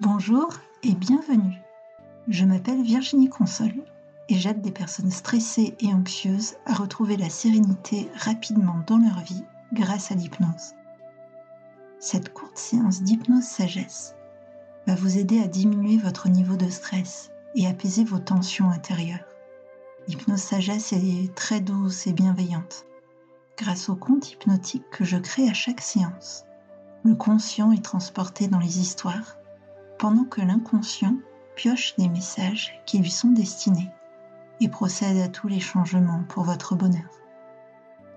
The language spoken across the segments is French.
Bonjour et bienvenue. Je m'appelle Virginie Console et j'aide des personnes stressées et anxieuses à retrouver la sérénité rapidement dans leur vie grâce à l'hypnose. Cette courte séance d'hypnose sagesse va vous aider à diminuer votre niveau de stress et apaiser vos tensions intérieures. L'hypnose sagesse est très douce et bienveillante grâce au compte hypnotique que je crée à chaque séance. Le conscient est transporté dans les histoires pendant que l'inconscient pioche les messages qui lui sont destinés et procède à tous les changements pour votre bonheur.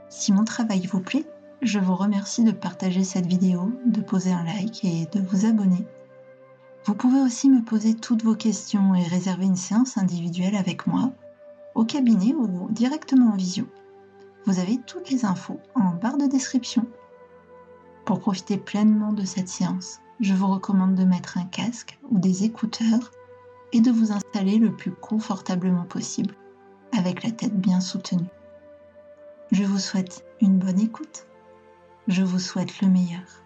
Si mon travail vous plaît, je vous remercie de partager cette vidéo, de poser un like et de vous abonner. Vous pouvez aussi me poser toutes vos questions et réserver une séance individuelle avec moi, au cabinet ou directement en visio. Vous avez toutes les infos en barre de description. Pour profiter pleinement de cette séance, je vous recommande de mettre un casque ou des écouteurs et de vous installer le plus confortablement possible, avec la tête bien soutenue. Je vous souhaite une bonne écoute. Je vous souhaite le meilleur.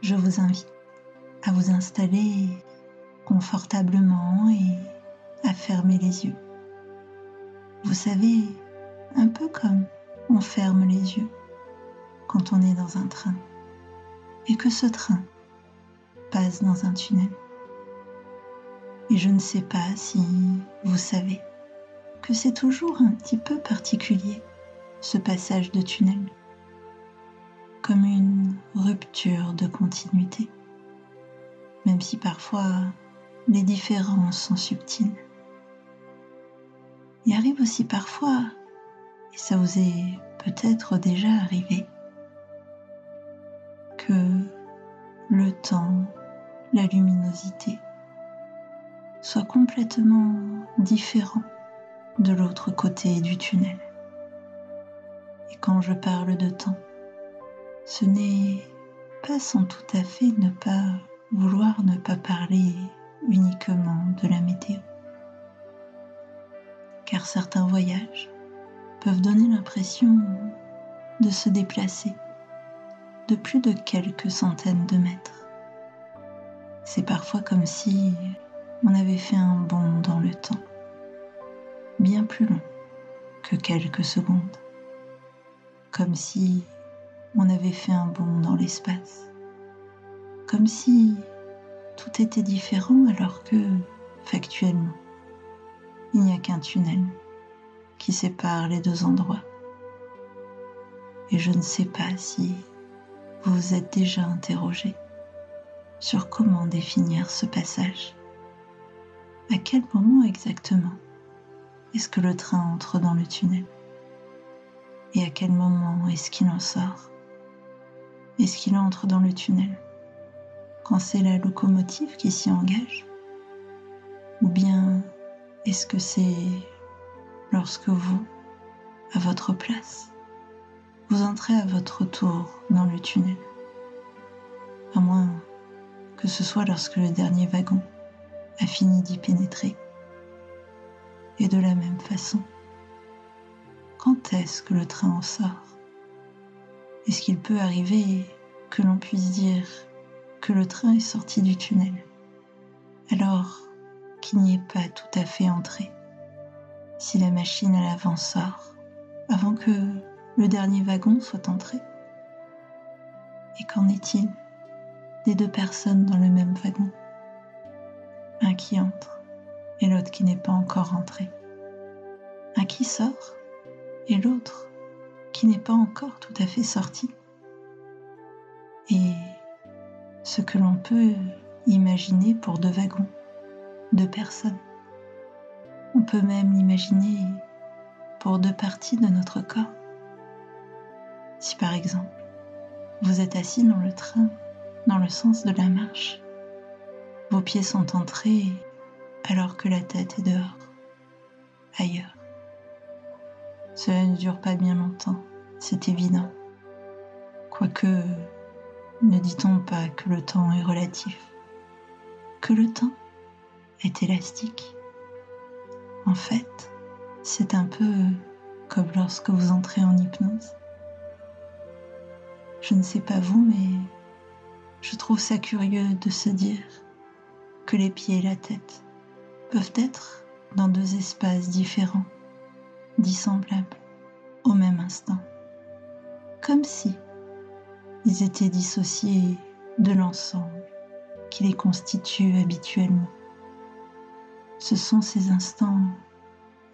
Je vous invite à vous installer confortablement et à fermer les yeux. Vous savez, un peu comme on ferme les yeux quand on est dans un train et que ce train passe dans un tunnel. Et je ne sais pas si vous savez que c'est toujours un petit peu particulier, ce passage de tunnel, comme une rupture de continuité, même si parfois les différences sont subtiles. Il arrive aussi parfois et ça vous est peut-être déjà arrivé que le temps, la luminosité soit complètement différent de l'autre côté du tunnel. Et quand je parle de temps, ce n'est pas sans tout à fait ne pas vouloir ne pas parler uniquement de la météo. Car certains voyages peuvent donner l'impression de se déplacer de plus de quelques centaines de mètres. C'est parfois comme si on avait fait un bond dans le temps, bien plus long que quelques secondes, comme si on avait fait un bond dans l'espace, comme si tout était différent alors que, factuellement, il n'y a qu'un tunnel qui sépare les deux endroits. Et je ne sais pas si vous vous êtes déjà interrogé sur comment définir ce passage. À quel moment exactement est-ce que le train entre dans le tunnel? Et à quel moment est-ce qu'il en sort? Est-ce qu'il entre dans le tunnel quand c'est la locomotive qui s'y engage? Ou bien est-ce que c'est lorsque vous, à votre place, vous entrez à votre tour dans le tunnel. À moins que ce soit lorsque le dernier wagon a fini d'y pénétrer. Et de la même façon, quand est-ce que le train en sort? Est-ce qu'il peut arriver que l'on puisse dire que le train est sorti du tunnel alors qu'il n'y est pas tout à fait entré? Si la machine à l'avant sort avant que le dernier wagon soit entré Et qu'en est-il des deux personnes dans le même wagon? Un qui entre et l'autre qui n'est pas encore entré. Un qui sort et l'autre qui n'est pas encore tout à fait sorti. Et ce que l'on peut imaginer pour deux wagons, deux personnes. On peut même l'imaginer pour deux parties de notre corps. Si par exemple, vous êtes assis dans le train, dans le sens de la marche, vos pieds sont entrés alors que la tête est dehors, ailleurs. Cela ne dure pas bien longtemps, c'est évident. Quoique, ne dit-on pas que le temps est relatif, que le temps est élastique en fait, c'est un peu comme lorsque vous entrez en hypnose. Je ne sais pas vous, mais je trouve ça curieux de se dire que les pieds et la tête peuvent être dans deux espaces différents, dissemblables, au même instant, comme si ils étaient dissociés de l'ensemble qui les constitue habituellement. Ce sont ces instants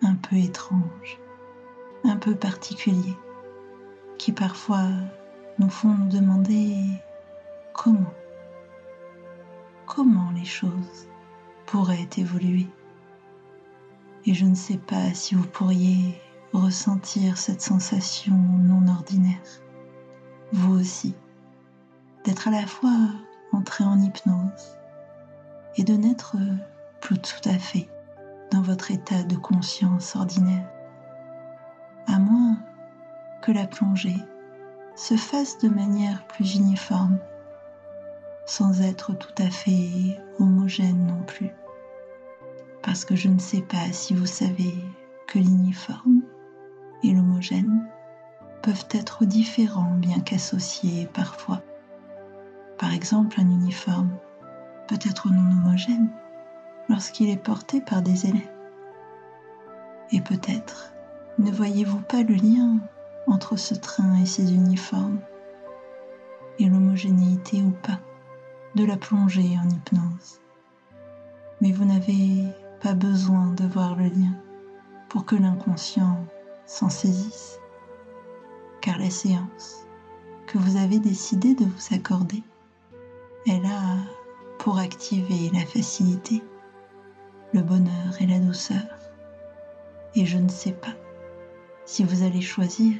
un peu étranges, un peu particuliers, qui parfois nous font nous demander comment, comment les choses pourraient évoluer. Et je ne sais pas si vous pourriez ressentir cette sensation non ordinaire, vous aussi, d'être à la fois entré en hypnose et de n'être plus tout à fait dans votre état de conscience ordinaire, à moins que la plongée se fasse de manière plus uniforme, sans être tout à fait homogène non plus. Parce que je ne sais pas si vous savez que l'uniforme et l'homogène peuvent être différents bien qu'associés parfois. Par exemple, un uniforme peut être non homogène lorsqu'il est porté par des élèves. Et peut-être ne voyez-vous pas le lien entre ce train et ses uniformes et l'homogénéité ou pas de la plongée en hypnose. Mais vous n'avez pas besoin de voir le lien pour que l'inconscient s'en saisisse, car la séance que vous avez décidé de vous accorder est là pour activer la facilité, le bonheur et la douceur. Et je ne sais pas si vous allez choisir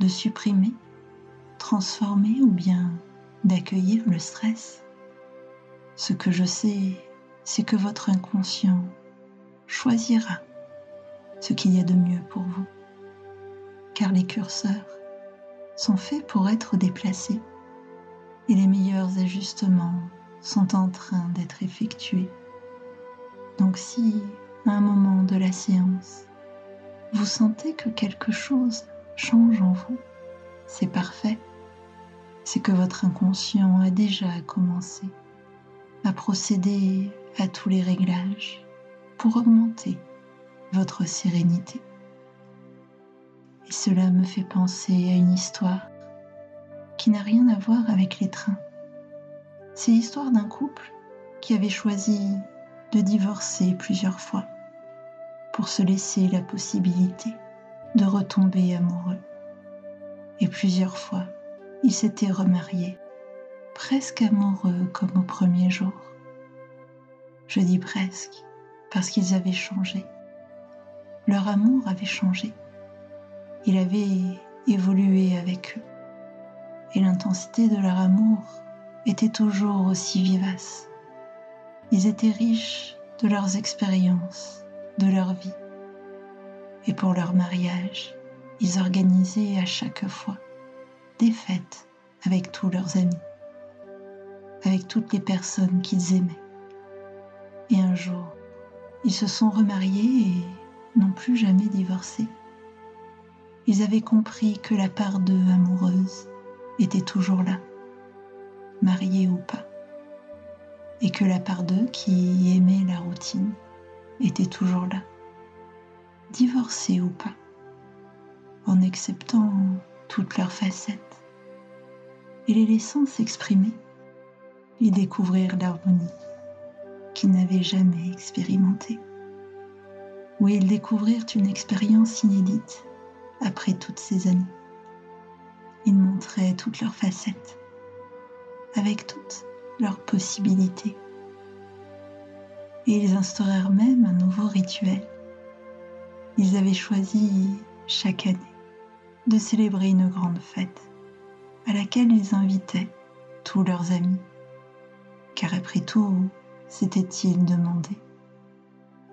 de supprimer, transformer ou bien d'accueillir le stress. Ce que je sais, c'est que votre inconscient choisira ce qu'il y a de mieux pour vous, car les curseurs sont faits pour être déplacés et les meilleurs ajustements sont en train d'être effectués. Donc si, à un moment de la séance, vous sentez que quelque chose change en vous, c'est parfait. C'est que votre inconscient a déjà commencé à procéder à tous les réglages pour augmenter votre sérénité. Et cela me fait penser à une histoire qui n'a rien à voir avec les trains. C'est l'histoire d'un couple qui avait choisi de divorcer plusieurs fois pour se laisser la possibilité de retomber amoureux. Et plusieurs fois, ils s'étaient remariés, presque amoureux comme au premier jour. Je dis presque parce qu'ils avaient changé. Leur amour avait changé. Il avait évolué avec eux. Et l'intensité de leur amour était toujours aussi vivace. Ils étaient riches de leurs expériences, de leur vie et pour leur mariage, ils organisaient à chaque fois des fêtes avec tous leurs amis, avec toutes les personnes qu'ils aimaient. Et un jour, ils se sont remariés et n'ont plus jamais divorcé. Ils avaient compris que la part d'eux amoureuse était toujours là, mariée ou pas, et que la part d'eux qui aimait la routine était toujours là divorcés ou pas, en acceptant toutes leurs facettes et les laissant s'exprimer et découvrir l'harmonie qu'ils n'avaient jamais expérimentée, où ils découvrirent une expérience inédite après toutes ces années. Ils montraient toutes leurs facettes, avec toutes leurs possibilités. Et ils instaurèrent même un nouveau rituel ils avaient choisi chaque année de célébrer une grande fête à laquelle ils invitaient tous leurs amis. Car après tout, s'était-il demandé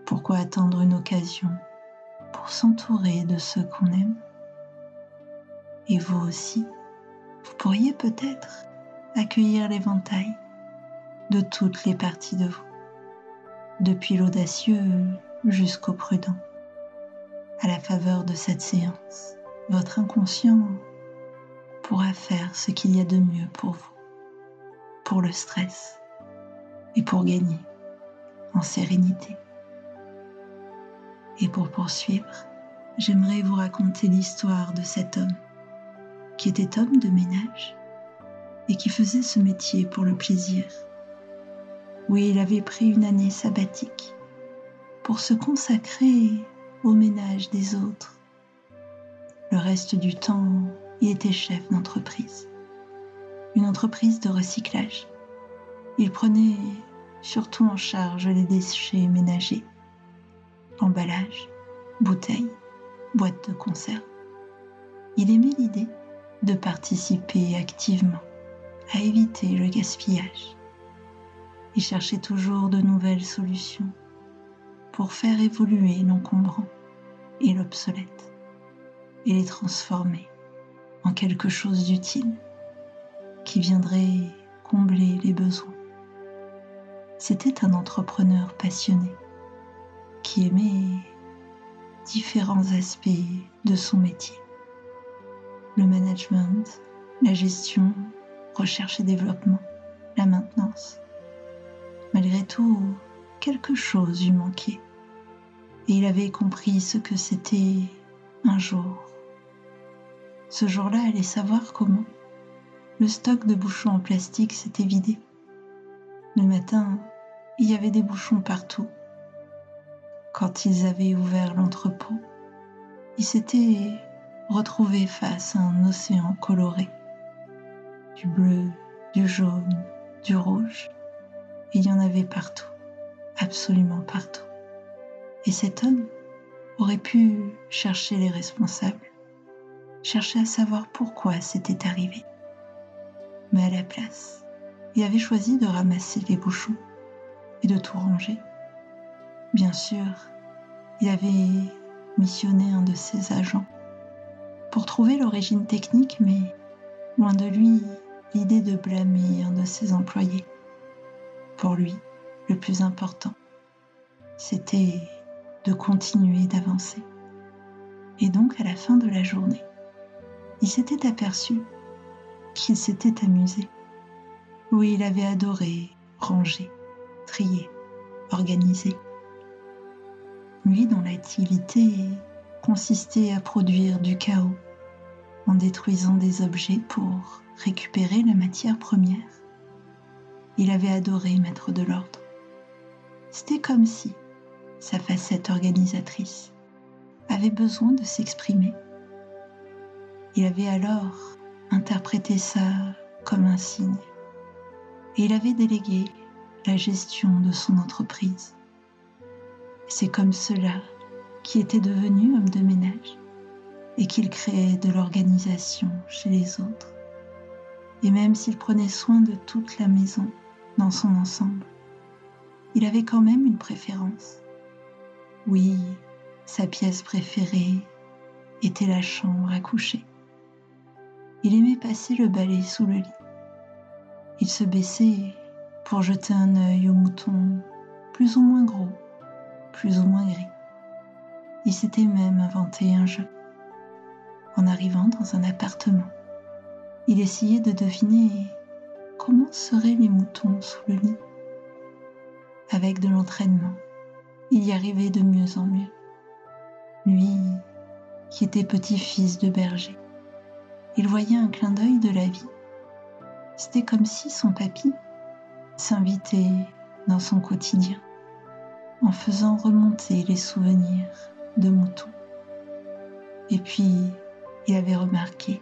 Pourquoi attendre une occasion pour s'entourer de ceux qu'on aime? Et vous aussi, vous pourriez peut-être accueillir l'éventail de toutes les parties de vous, depuis l'audacieux jusqu'au prudent à la faveur de cette séance, votre inconscient pourra faire ce qu'il y a de mieux pour vous, pour le stress et pour gagner en sérénité. Et pour poursuivre, j'aimerais vous raconter l'histoire de cet homme qui était homme de ménage et qui faisait ce métier pour le plaisir. Oui, il avait pris une année sabbatique pour se consacrer au ménage des autres. Le reste du temps, il était chef d'entreprise, une entreprise de recyclage. Il prenait surtout en charge les déchets ménagers, emballages, bouteilles, boîtes de conserve. Il aimait l'idée de participer activement à éviter le gaspillage. Il cherchait toujours de nouvelles solutions pour faire évoluer l'encombrant et l'obsolète et les transformer en quelque chose d'utile qui viendrait combler les besoins. C'était un entrepreneur passionné qui aimait différents aspects de son métier. Le management, la gestion, recherche et développement, la maintenance. Malgré tout, quelque chose lui manquait. Et il avait compris ce que c'était un jour. Ce jour-là, allait savoir comment. Le stock de bouchons en plastique s'était vidé. Le matin, il y avait des bouchons partout. Quand ils avaient ouvert l'entrepôt, ils s'étaient retrouvés face à un océan coloré. Du bleu, du jaune, du rouge. Il y en avait partout absolument partout. Et cet homme aurait pu chercher les responsables, chercher à savoir pourquoi c'était arrivé. Mais à la place, il avait choisi de ramasser les bouchons et de tout ranger. Bien sûr, il avait missionné un de ses agents pour trouver l'origine technique, mais loin de lui l'idée de blâmer un de ses employés. Pour lui, le plus important, c'était de continuer d'avancer. Et donc à la fin de la journée, il s'était aperçu qu'il s'était amusé. Oui, il avait adoré ranger, trier, organiser. Lui dont l'activité consistait à produire du chaos en détruisant des objets pour récupérer la matière première. Il avait adoré mettre de l'ordre. C'était comme si sa facette organisatrice avait besoin de s'exprimer. Il avait alors interprété ça comme un signe et il avait délégué la gestion de son entreprise. C'est comme cela qu'il était devenu homme de ménage et qu'il créait de l'organisation chez les autres. Et même s'il prenait soin de toute la maison dans son ensemble, il avait quand même une préférence. Oui, sa pièce préférée était la chambre à coucher. Il aimait passer le balai sous le lit. Il se baissait pour jeter un œil aux moutons plus ou moins gros, plus ou moins gris. Il s'était même inventé un jeu. En arrivant dans un appartement, il essayait de deviner comment seraient les moutons sous le lit. Avec de l'entraînement, il y arrivait de mieux en mieux. Lui, qui était petit-fils de berger, il voyait un clin d'œil de la vie. C'était comme si son papy s'invitait dans son quotidien en faisant remonter les souvenirs de moutons. Et puis, il avait remarqué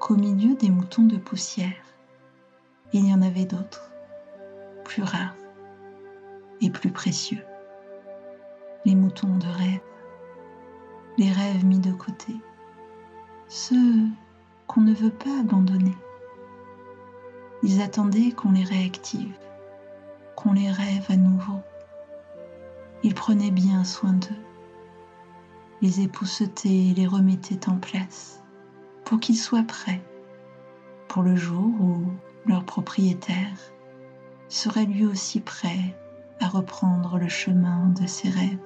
qu'au milieu des moutons de poussière, il y en avait d'autres, plus rares, et plus précieux. Les moutons de rêve, les rêves mis de côté, ceux qu'on ne veut pas abandonner. Ils attendaient qu'on les réactive, qu'on les rêve à nouveau. Ils prenaient bien soin d'eux, les épousetaient et les remettaient en place pour qu'ils soient prêts pour le jour où leur propriétaire serait lui aussi prêt à reprendre le chemin de ses rêves.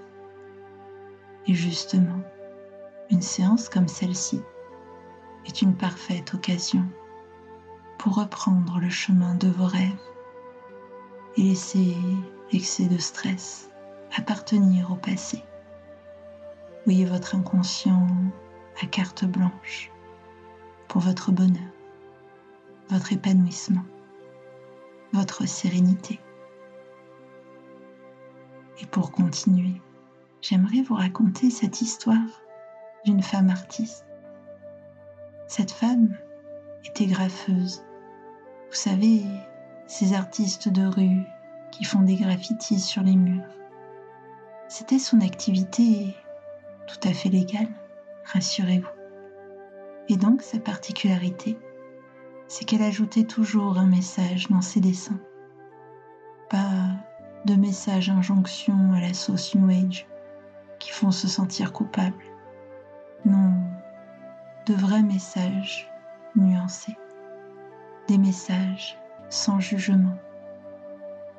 Et justement, une séance comme celle-ci est une parfaite occasion pour reprendre le chemin de vos rêves et laisser l'excès de stress appartenir au passé. Voyez votre inconscient à carte blanche pour votre bonheur, votre épanouissement, votre sérénité. Et pour continuer, j'aimerais vous raconter cette histoire d'une femme artiste. Cette femme était graffeuse. Vous savez, ces artistes de rue qui font des graffitis sur les murs. C'était son activité tout à fait légale, rassurez-vous. Et donc sa particularité, c'est qu'elle ajoutait toujours un message dans ses dessins. Pas de messages injonction à la sauce New Age qui font se sentir coupable. Non, de vrais messages nuancés. Des messages sans jugement.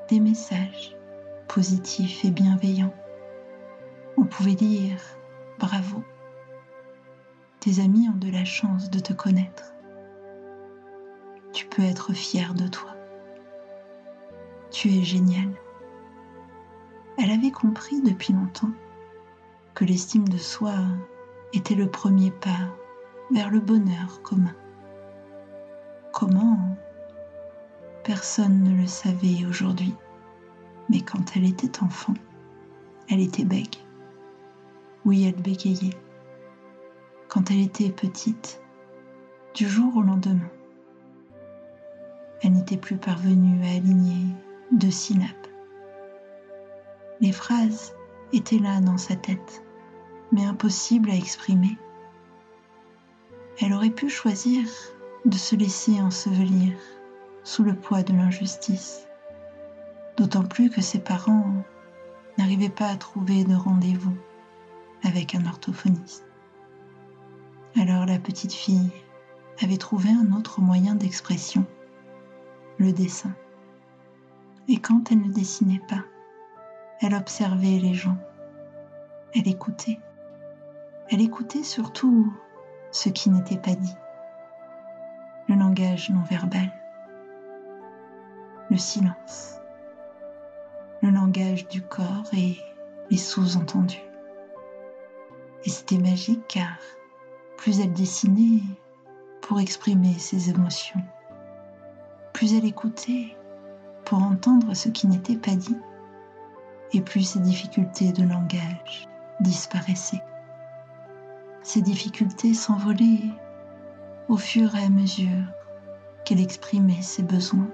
Des messages positifs et bienveillants. On pouvait dire bravo. Tes amis ont de la chance de te connaître. Tu peux être fier de toi. Tu es génial. Elle avait compris depuis longtemps que l'estime de soi était le premier pas vers le bonheur commun. Comment Personne ne le savait aujourd'hui, mais quand elle était enfant, elle était bègue. Oui, elle bégayait. Quand elle était petite, du jour au lendemain, elle n'était plus parvenue à aligner deux syllabes. Les phrases étaient là dans sa tête, mais impossibles à exprimer. Elle aurait pu choisir de se laisser ensevelir sous le poids de l'injustice, d'autant plus que ses parents n'arrivaient pas à trouver de rendez-vous avec un orthophoniste. Alors la petite fille avait trouvé un autre moyen d'expression, le dessin. Et quand elle ne dessinait pas, elle observait les gens. Elle écoutait. Elle écoutait surtout ce qui n'était pas dit. Le langage non verbal. Le silence. Le langage du corps et les sous-entendus. Et c'était magique car plus elle dessinait pour exprimer ses émotions, plus elle écoutait pour entendre ce qui n'était pas dit, et plus ses difficultés de langage disparaissaient. Ces difficultés s'envolaient au fur et à mesure qu'elle exprimait ses besoins,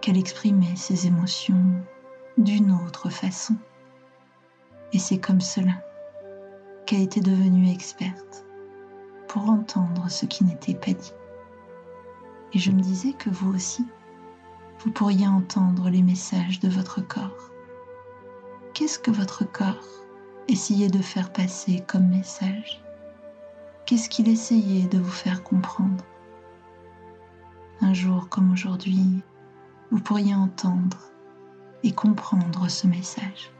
qu'elle exprimait ses émotions d'une autre façon. Et c'est comme cela qu'elle était devenue experte pour entendre ce qui n'était pas dit. Et je me disais que vous aussi, vous pourriez entendre les messages de votre corps. Qu'est-ce que votre corps essayait de faire passer comme message? Qu'est-ce qu'il essayait de vous faire comprendre? Un jour comme aujourd'hui, vous pourriez entendre et comprendre ce message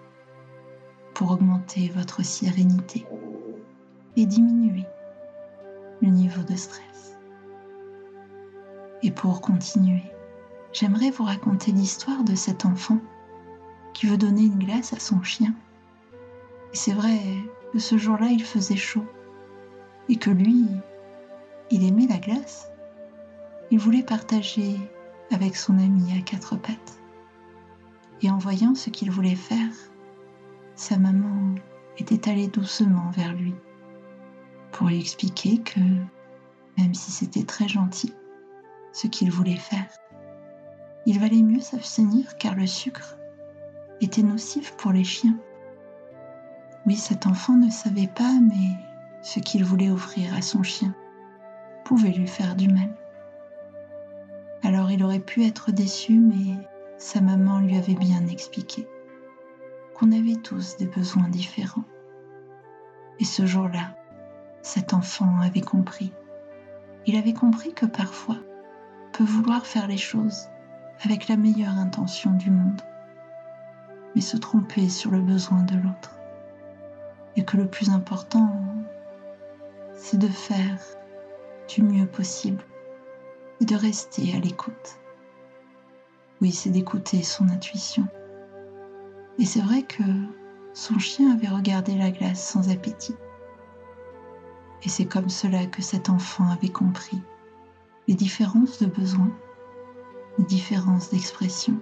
pour augmenter votre sérénité et diminuer le niveau de stress. Et pour continuer, j'aimerais vous raconter l'histoire de cet enfant qui veut donner une glace à son chien. Et c'est vrai que ce jour-là, il faisait chaud et que lui, il aimait la glace. Il voulait partager avec son ami à quatre pattes. Et en voyant ce qu'il voulait faire, sa maman était allée doucement vers lui pour lui expliquer que, même si c'était très gentil, ce qu'il voulait faire, il valait mieux s'abstenir car le sucre était nocif pour les chiens. Oui, cet enfant ne savait pas, mais ce qu'il voulait offrir à son chien pouvait lui faire du mal. Alors il aurait pu être déçu, mais sa maman lui avait bien expliqué qu'on avait tous des besoins différents. Et ce jour-là, cet enfant avait compris. Il avait compris que parfois, peut vouloir faire les choses avec la meilleure intention du monde, mais se tromper sur le besoin de l'autre. Et que le plus important, c'est de faire du mieux possible et de rester à l'écoute. Oui, c'est d'écouter son intuition. Et c'est vrai que son chien avait regardé la glace sans appétit. Et c'est comme cela que cet enfant avait compris différences de besoins, les différences d'expression,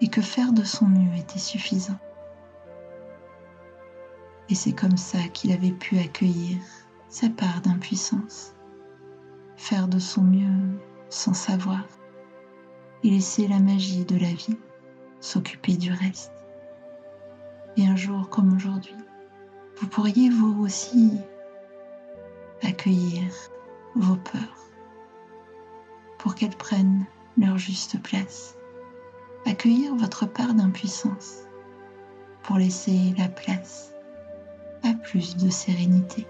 et que faire de son mieux était suffisant. Et c'est comme ça qu'il avait pu accueillir sa part d'impuissance, faire de son mieux sans savoir, et laisser la magie de la vie s'occuper du reste. Et un jour comme aujourd'hui, vous pourriez vous aussi accueillir vos peurs pour qu'elles prennent leur juste place. Accueillir votre part d'impuissance pour laisser la place à plus de sérénité.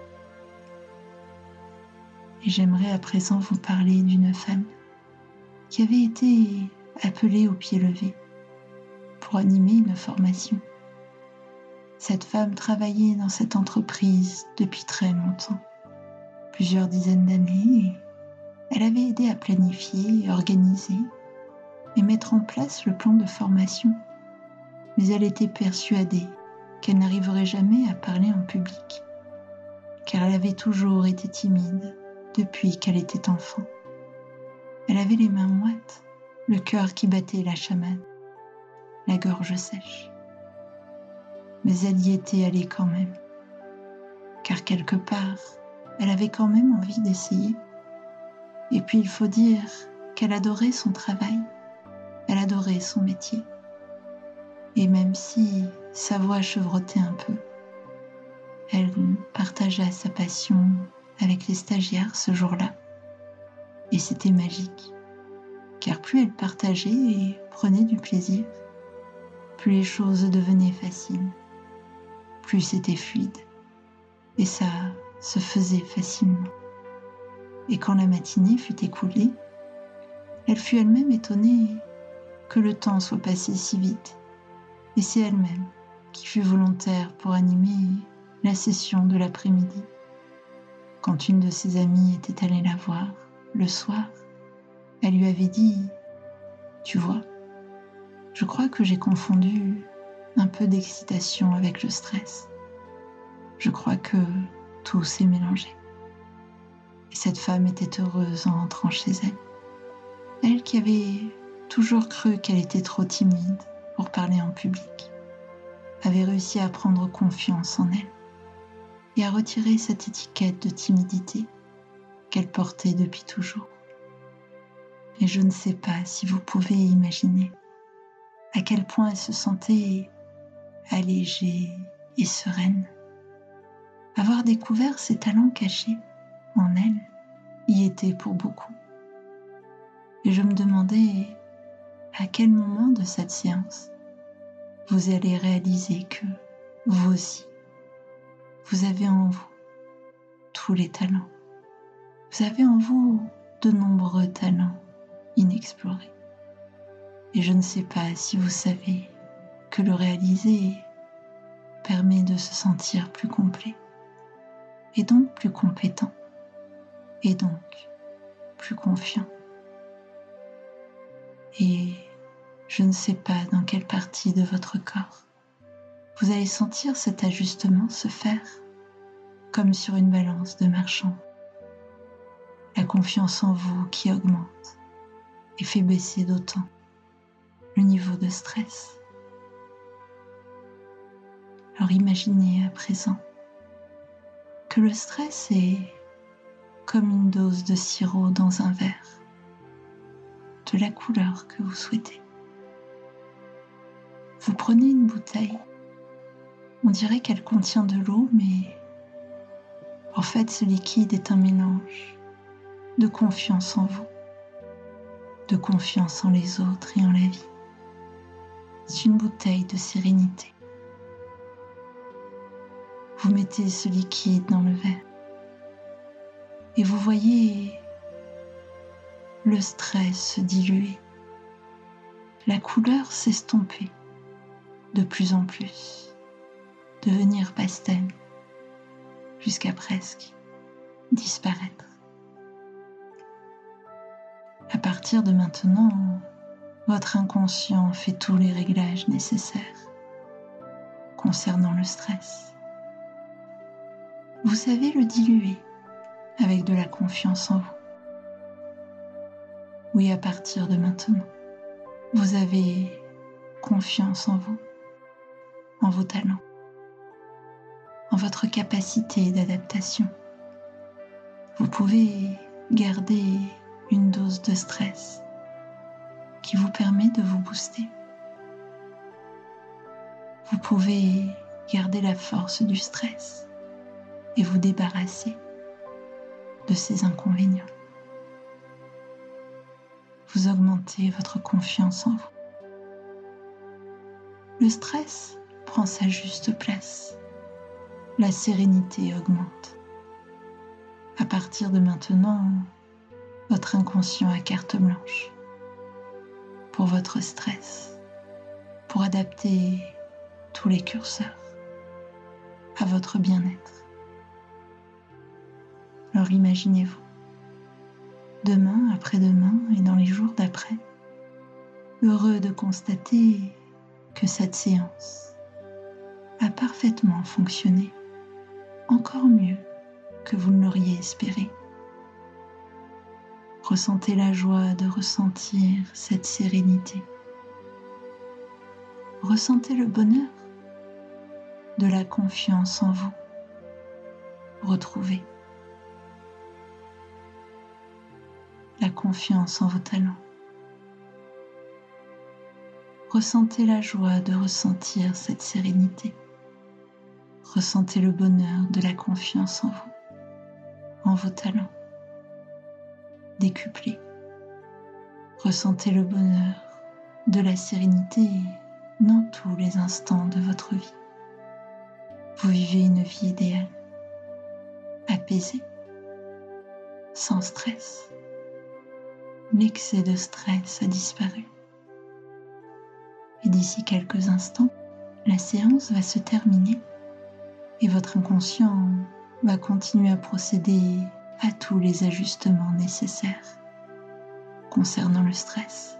Et j'aimerais à présent vous parler d'une femme qui avait été appelée au pied levé pour animer une formation. Cette femme travaillait dans cette entreprise depuis très longtemps, plusieurs dizaines d'années, elle avait aidé à planifier, organiser et mettre en place le plan de formation. Mais elle était persuadée qu'elle n'arriverait jamais à parler en public, car elle avait toujours été timide depuis qu'elle était enfant. Elle avait les mains moites, le cœur qui battait la chamade, la gorge sèche mais elle y était allée quand même. Car quelque part, elle avait quand même envie d'essayer. Et puis il faut dire qu'elle adorait son travail, elle adorait son métier. Et même si sa voix chevrotait un peu, elle partagea sa passion avec les stagiaires ce jour-là. Et c'était magique, car plus elle partageait et prenait du plaisir, plus les choses devenaient faciles plus c'était fluide. Et ça se faisait facilement. Et quand la matinée fut écoulée, elle fut elle-même étonnée que le temps soit passé si vite. Et c'est elle-même qui fut volontaire pour animer la session de l'après-midi. Quand une de ses amies était allée la voir le soir, elle lui avait dit Tu vois, je crois que j'ai confondu un peu d'excitation avec le stress. Je crois que tout s'est mélangé. Et cette femme était heureuse en rentrant chez elle. Elle qui avait toujours cru qu'elle était trop timide pour parler en public, avait réussi à prendre confiance en elle et à retirer cette étiquette de timidité qu'elle portait depuis toujours. Et je ne sais pas si vous pouvez imaginer à quel point elle se sentait allégée et sereine. Avoir découvert ses talents cachés en elle y était pour beaucoup. Et je me demandais à quel moment de cette séance vous allez réaliser que vous aussi, vous avez en vous tous les talents. Vous avez en vous de nombreux talents inexplorés. Et je ne sais pas si vous savez que le réaliser permet de se sentir plus complet et donc plus compétent et donc plus confiant. Et je ne sais pas dans quelle partie de votre corps vous allez sentir cet ajustement se faire comme sur une balance de marchand. La confiance en vous qui augmente et fait baisser d'autant le niveau de stress alors imaginez à présent que le stress est comme une dose de sirop dans un verre, de la couleur que vous souhaitez. Vous prenez une bouteille, on dirait qu'elle contient de l'eau, mais en fait ce liquide est un mélange de confiance en vous, de confiance en les autres et en la vie. C'est une bouteille de sérénité. Vous mettez ce liquide dans le verre et vous voyez le stress se diluer, la couleur s'estomper de plus en plus, devenir pastel jusqu'à presque disparaître. À partir de maintenant, votre inconscient fait tous les réglages nécessaires concernant le stress. Vous savez le diluer avec de la confiance en vous. Oui, à partir de maintenant, vous avez confiance en vous, en vos talents, en votre capacité d'adaptation. Vous pouvez garder une dose de stress qui vous permet de vous booster. Vous pouvez garder la force du stress et vous débarrasser de ces inconvénients. Vous augmentez votre confiance en vous. Le stress prend sa juste place. La sérénité augmente. À partir de maintenant, votre inconscient a carte blanche pour votre stress, pour adapter tous les curseurs à votre bien-être. Alors imaginez-vous, demain, après-demain et dans les jours d'après, heureux de constater que cette séance a parfaitement fonctionné, encore mieux que vous ne l'auriez espéré. Ressentez la joie de ressentir cette sérénité. Ressentez le bonheur de la confiance en vous. Retrouvez la confiance en vos talents. Ressentez la joie de ressentir cette sérénité. Ressentez le bonheur de la confiance en vous, en vos talents décuplé. Ressentez le bonheur de la sérénité dans tous les instants de votre vie. Vous vivez une vie idéale, apaisée, sans stress. L'excès de stress a disparu. Et d'ici quelques instants, la séance va se terminer et votre inconscient va continuer à procéder à tous les ajustements nécessaires concernant le stress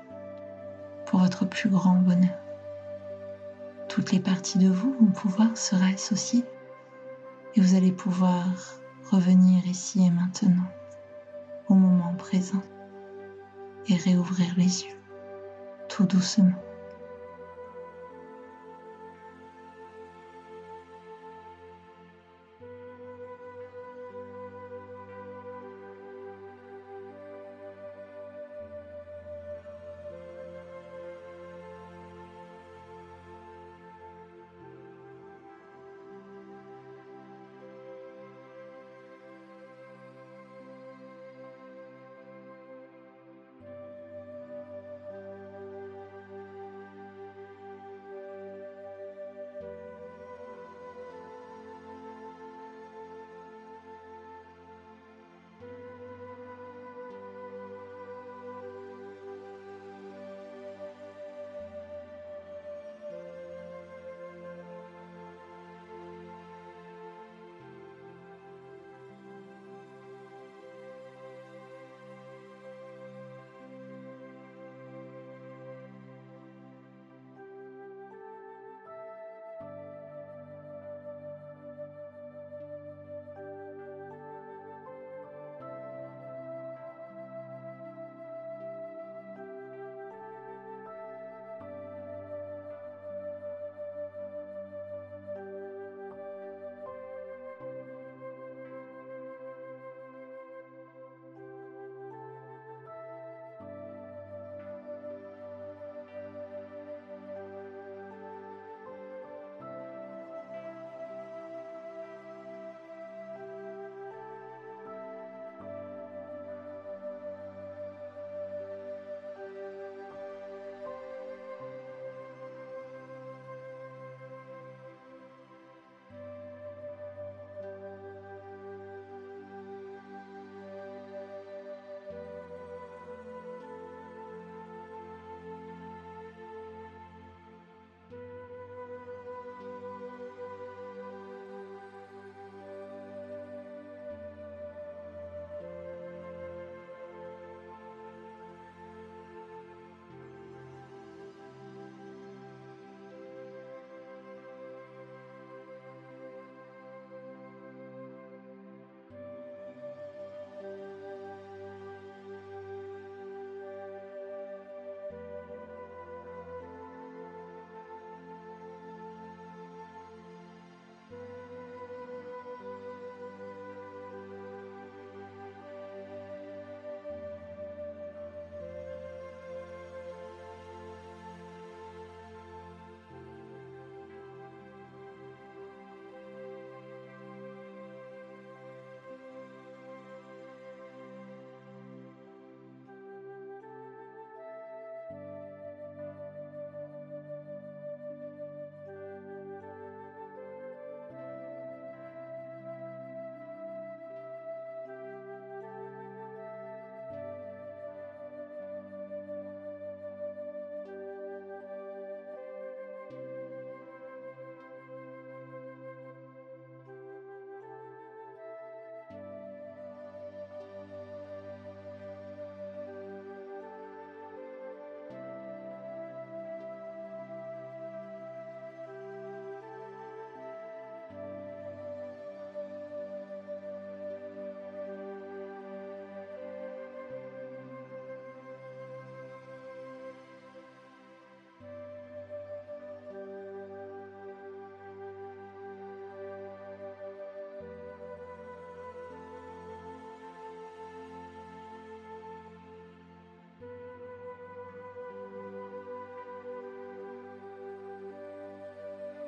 pour votre plus grand bonheur. Toutes les parties de vous vont pouvoir se réassocier et vous allez pouvoir revenir ici et maintenant au moment présent et réouvrir les yeux tout doucement.